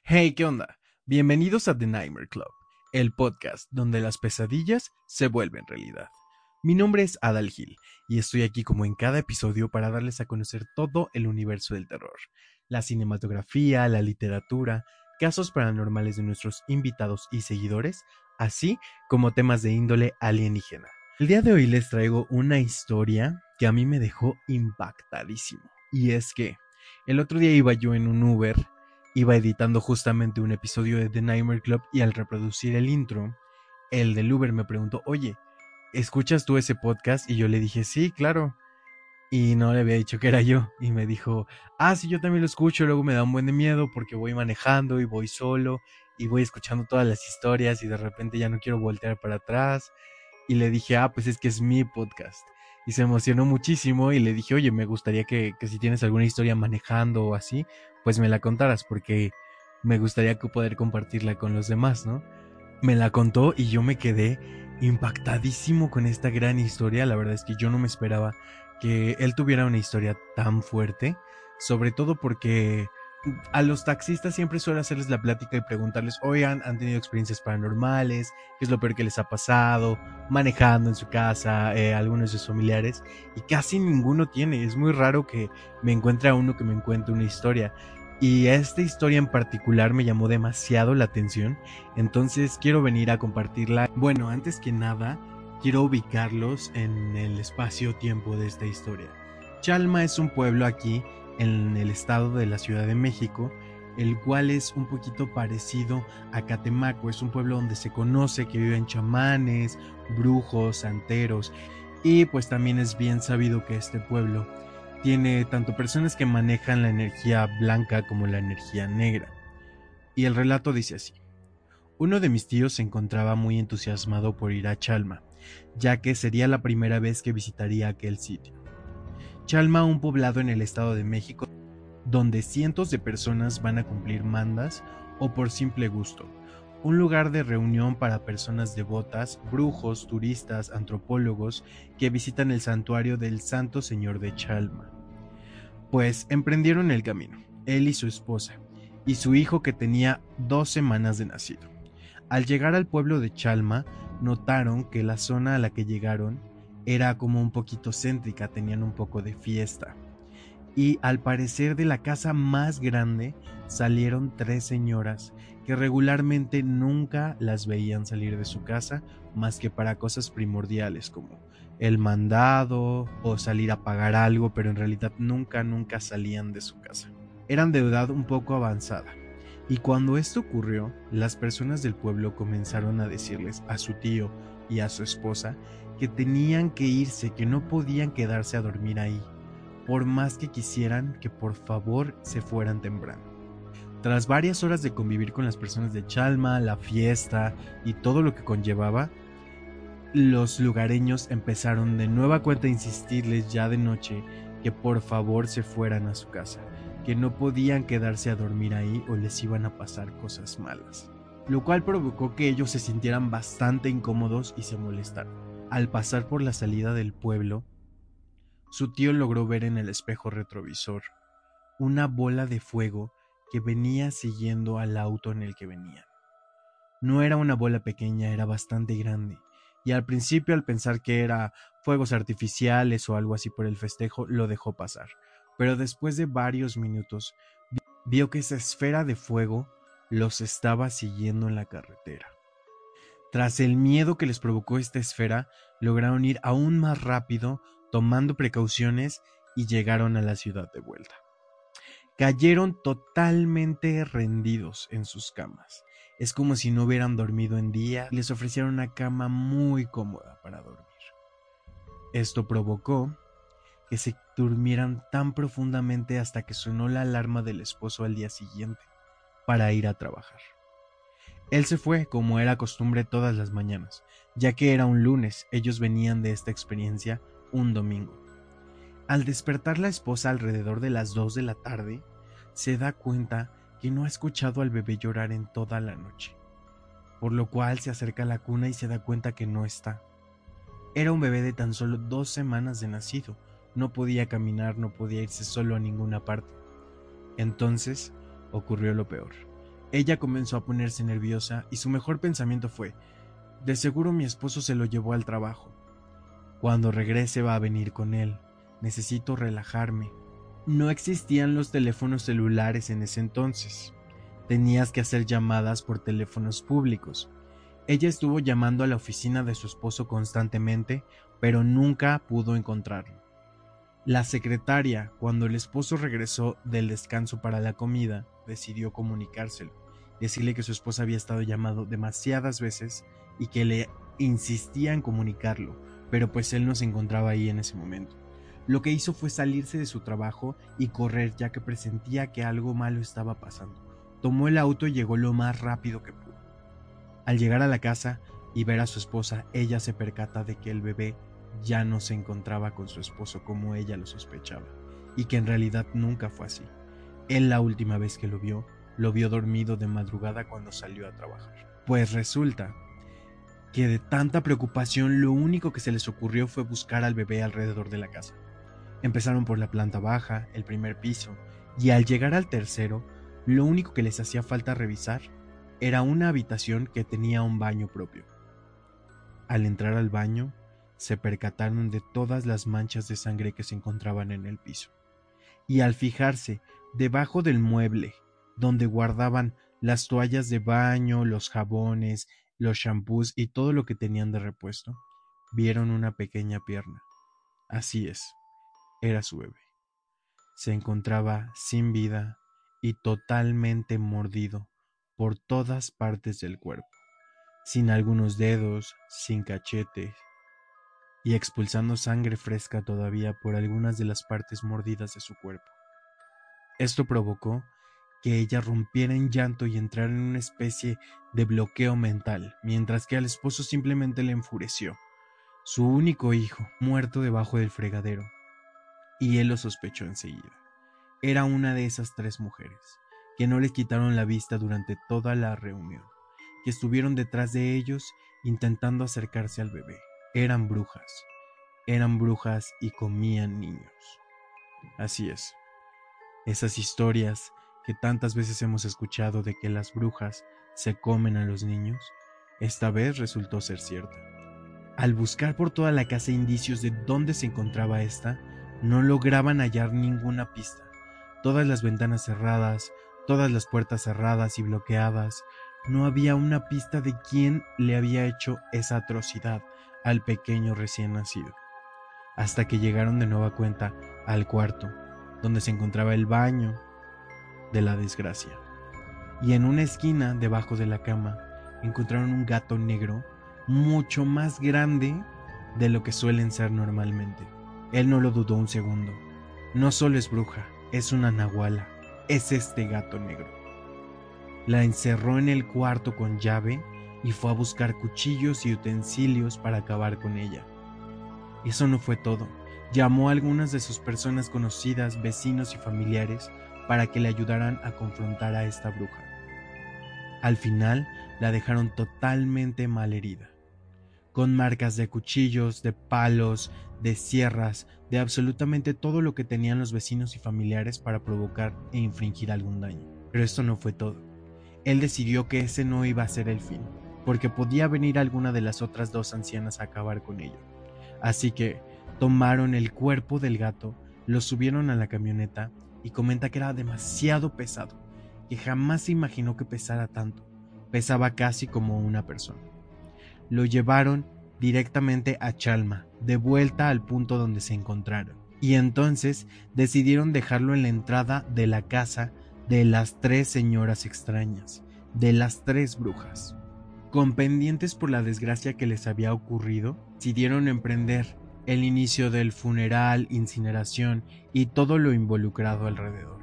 Hey, ¿qué onda? Bienvenidos a The Nightmare Club, el podcast donde las pesadillas se vuelven realidad. Mi nombre es Adal Gil y estoy aquí como en cada episodio para darles a conocer todo el universo del terror, la cinematografía, la literatura, casos paranormales de nuestros invitados y seguidores, así como temas de índole alienígena. El día de hoy les traigo una historia que a mí me dejó impactadísimo. Y es que el otro día iba yo en un Uber, iba editando justamente un episodio de The Nightmare Club y al reproducir el intro, el del Uber me preguntó, oye, ¿escuchas tú ese podcast? Y yo le dije, sí, claro. Y no le había dicho que era yo. Y me dijo, ah, sí, yo también lo escucho. Luego me da un buen de miedo porque voy manejando y voy solo y voy escuchando todas las historias y de repente ya no quiero voltear para atrás. Y le dije, ah, pues es que es mi podcast. Y se emocionó muchísimo y le dije, oye, me gustaría que, que si tienes alguna historia manejando o así, pues me la contaras porque me gustaría poder compartirla con los demás, ¿no? Me la contó y yo me quedé impactadísimo con esta gran historia. La verdad es que yo no me esperaba que él tuviera una historia tan fuerte, sobre todo porque a los taxistas siempre suele hacerles la plática y preguntarles, oigan, ¿han tenido experiencias paranormales? ¿Qué es lo peor que les ha pasado? Manejando en su casa, eh, algunos de sus familiares. Y casi ninguno tiene. Es muy raro que me encuentre a uno que me encuentre una historia. Y esta historia en particular me llamó demasiado la atención. Entonces quiero venir a compartirla. Bueno, antes que nada, quiero ubicarlos en el espacio-tiempo de esta historia. Chalma es un pueblo aquí en el estado de la Ciudad de México, el cual es un poquito parecido a Catemaco. Es un pueblo donde se conoce que viven chamanes, brujos, santeros y pues también es bien sabido que este pueblo tiene tanto personas que manejan la energía blanca como la energía negra. Y el relato dice así. Uno de mis tíos se encontraba muy entusiasmado por ir a Chalma, ya que sería la primera vez que visitaría aquel sitio. Chalma, un poblado en el Estado de México, donde cientos de personas van a cumplir mandas o por simple gusto. Un lugar de reunión para personas devotas, brujos, turistas, antropólogos que visitan el santuario del Santo Señor de Chalma. Pues emprendieron el camino, él y su esposa, y su hijo que tenía dos semanas de nacido. Al llegar al pueblo de Chalma, notaron que la zona a la que llegaron era como un poquito céntrica, tenían un poco de fiesta. Y al parecer de la casa más grande salieron tres señoras que regularmente nunca las veían salir de su casa más que para cosas primordiales como el mandado o salir a pagar algo, pero en realidad nunca, nunca salían de su casa. Eran de edad un poco avanzada. Y cuando esto ocurrió, las personas del pueblo comenzaron a decirles a su tío y a su esposa que tenían que irse, que no podían quedarse a dormir ahí, por más que quisieran que por favor se fueran temprano. Tras varias horas de convivir con las personas de Chalma, la fiesta y todo lo que conllevaba, los lugareños empezaron de nueva cuenta a insistirles ya de noche que por favor se fueran a su casa, que no podían quedarse a dormir ahí o les iban a pasar cosas malas, lo cual provocó que ellos se sintieran bastante incómodos y se molestaron. Al pasar por la salida del pueblo, su tío logró ver en el espejo retrovisor una bola de fuego que venía siguiendo al auto en el que venían. No era una bola pequeña, era bastante grande, y al principio al pensar que era fuegos artificiales o algo así por el festejo, lo dejó pasar. Pero después de varios minutos, vio que esa esfera de fuego los estaba siguiendo en la carretera. Tras el miedo que les provocó esta esfera, lograron ir aún más rápido, tomando precauciones y llegaron a la ciudad de vuelta. Cayeron totalmente rendidos en sus camas. Es como si no hubieran dormido en día les ofrecieron una cama muy cómoda para dormir. Esto provocó que se durmieran tan profundamente hasta que sonó la alarma del esposo al día siguiente para ir a trabajar. Él se fue como era costumbre todas las mañanas, ya que era un lunes, ellos venían de esta experiencia un domingo. Al despertar la esposa alrededor de las dos de la tarde, se da cuenta que no ha escuchado al bebé llorar en toda la noche, por lo cual se acerca a la cuna y se da cuenta que no está. Era un bebé de tan solo dos semanas de nacido, no podía caminar, no podía irse solo a ninguna parte. Entonces ocurrió lo peor Ella comenzó a ponerse nerviosa y su mejor pensamiento fue, de seguro mi esposo se lo llevó al trabajo. Cuando regrese va a venir con él. Necesito relajarme. No existían los teléfonos celulares en ese entonces. Tenías que hacer llamadas por teléfonos públicos. Ella estuvo llamando a la oficina de su esposo constantemente, pero nunca pudo encontrarlo. La secretaria, cuando el esposo regresó del descanso para la comida, decidió comunicárselo, decirle que su esposa había estado llamado demasiadas veces y que le insistía en comunicarlo, pero pues él no se encontraba ahí en ese momento. Lo que hizo fue salirse de su trabajo y correr ya que presentía que algo malo estaba pasando. Tomó el auto y llegó lo más rápido que pudo. Al llegar a la casa y ver a su esposa, ella se percata de que el bebé ya no se encontraba con su esposo como ella lo sospechaba, y que en realidad nunca fue así. Él la última vez que lo vio, lo vio dormido de madrugada cuando salió a trabajar. Pues resulta que de tanta preocupación lo único que se les ocurrió fue buscar al bebé alrededor de la casa. Empezaron por la planta baja, el primer piso, y al llegar al tercero, lo único que les hacía falta revisar era una habitación que tenía un baño propio. Al entrar al baño, se percataron de todas las manchas de sangre que se encontraban en el piso. Y al fijarse debajo del mueble, donde guardaban las toallas de baño, los jabones, los shampoos y todo lo que tenían de repuesto, vieron una pequeña pierna. Así es, era su bebé. Se encontraba sin vida y totalmente mordido por todas partes del cuerpo, sin algunos dedos, sin cachetes, y expulsando sangre fresca todavía por algunas de las partes mordidas de su cuerpo. Esto provocó que ella rompiera en llanto y entrara en una especie de bloqueo mental, mientras que al esposo simplemente le enfureció. Su único hijo, muerto debajo del fregadero. Y él lo sospechó enseguida. Era una de esas tres mujeres, que no les quitaron la vista durante toda la reunión, que estuvieron detrás de ellos intentando acercarse al bebé eran brujas. Eran brujas y comían niños. Así es. Esas historias que tantas veces hemos escuchado de que las brujas se comen a los niños, esta vez resultó ser cierta. Al buscar por toda la casa indicios de dónde se encontraba esta, no lograban hallar ninguna pista. Todas las ventanas cerradas, todas las puertas cerradas y bloqueadas, no había una pista de quién le había hecho esa atrocidad al pequeño recién nacido, hasta que llegaron de nueva cuenta al cuarto, donde se encontraba el baño de la desgracia. Y en una esquina debajo de la cama encontraron un gato negro mucho más grande de lo que suelen ser normalmente. Él no lo dudó un segundo. No solo es bruja, es una nahuala, es este gato negro. La encerró en el cuarto con llave y fue a buscar cuchillos y utensilios para acabar con ella. Eso no fue todo. Llamó a algunas de sus personas conocidas, vecinos y familiares para que le ayudaran a confrontar a esta bruja. Al final la dejaron totalmente malherida, con marcas de cuchillos, de palos, de sierras, de absolutamente todo lo que tenían los vecinos y familiares para provocar e infringir algún daño. Pero esto no fue todo. Él decidió que ese no iba a ser el fin porque podía venir alguna de las otras dos ancianas a acabar con ello. Así que tomaron el cuerpo del gato, lo subieron a la camioneta y comenta que era demasiado pesado, que jamás se imaginó que pesara tanto. Pesaba casi como una persona. Lo llevaron directamente a Chalma, de vuelta al punto donde se encontraron. Y entonces decidieron dejarlo en la entrada de la casa de las tres señoras extrañas, de las tres brujas. Con pendientes por la desgracia que les había ocurrido, decidieron emprender el inicio del funeral, incineración y todo lo involucrado alrededor.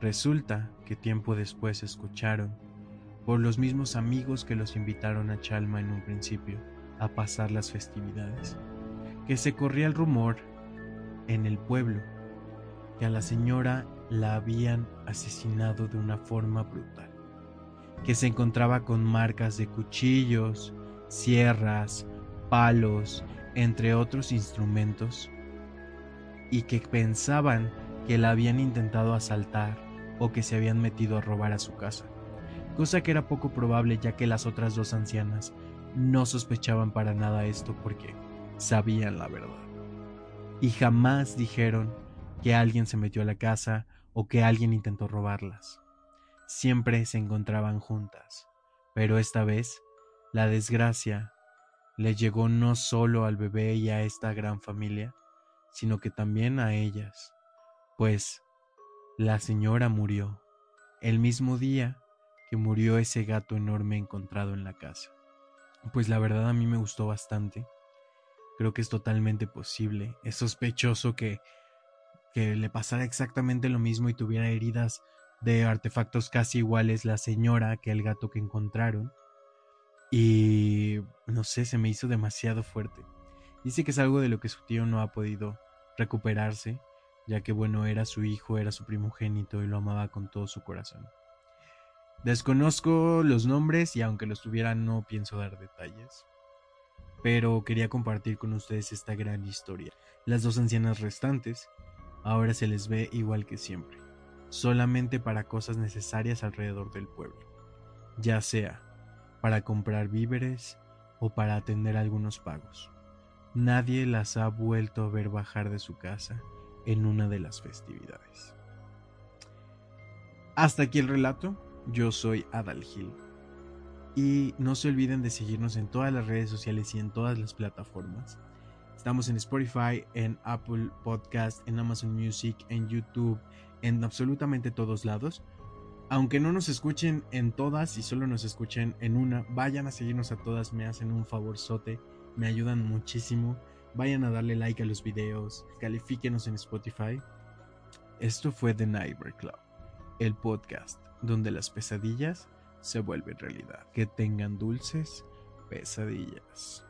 Resulta que tiempo después escucharon, por los mismos amigos que los invitaron a Chalma en un principio, a pasar las festividades, que se corría el rumor en el pueblo que a la señora la habían asesinado de una forma brutal que se encontraba con marcas de cuchillos, sierras, palos, entre otros instrumentos, y que pensaban que la habían intentado asaltar o que se habían metido a robar a su casa. cosa que era poco probable ya que las otras dos ancianas no sospechaban para nada esto porque sabían la verdad. Y jamás dijeron que alguien se metió a la casa o que alguien intentó robarlas. Siempre se encontraban juntas, pero esta vez la desgracia le llegó no solo al bebé y a esta gran familia, sino que también a ellas, pues la señora murió el mismo día que murió ese gato enorme encontrado en la casa. Pues la verdad a mí me gustó bastante. Creo que es totalmente posible. Es sospechoso que, que le pasara exactamente lo mismo y tuviera heridas de artefactos casi iguales la señora que el gato que encontraron. Y no sé, se me hizo demasiado fuerte. Dice que es algo de lo que su tío no ha podido recuperarse, ya que bueno, era su hijo, era su primogénito y lo amaba con todo su corazón. Desconozco los nombres y aunque los tuviera no pienso dar detalles, pero quería compartir con ustedes esta gran historia. Las dos ancianas restantes ahora se les ve igual que siempre, solamente para cosas necesarias alrededor del pueblo, ya sea para comprar víveres o para atender algunos pagos. Nadie las ha vuelto a ver bajar de su casa en una de las festividades. Hasta aquí el relato. Yo soy Adal Gil. Y no se olviden de seguirnos en todas las redes sociales y en todas las plataformas. Estamos en Spotify, en Apple Podcast, en Amazon Music, en YouTube, en absolutamente todos lados. Aunque no nos escuchen en todas y solo nos escuchen en una, vayan a seguirnos a todas, me hacen un favorzote, me ayudan muchísimo. Vayan a darle like a los videos, califíquenos en Spotify. Esto fue The Nightmare Club, el podcast donde las pesadillas se vuelven realidad. Que tengan dulces pesadillas.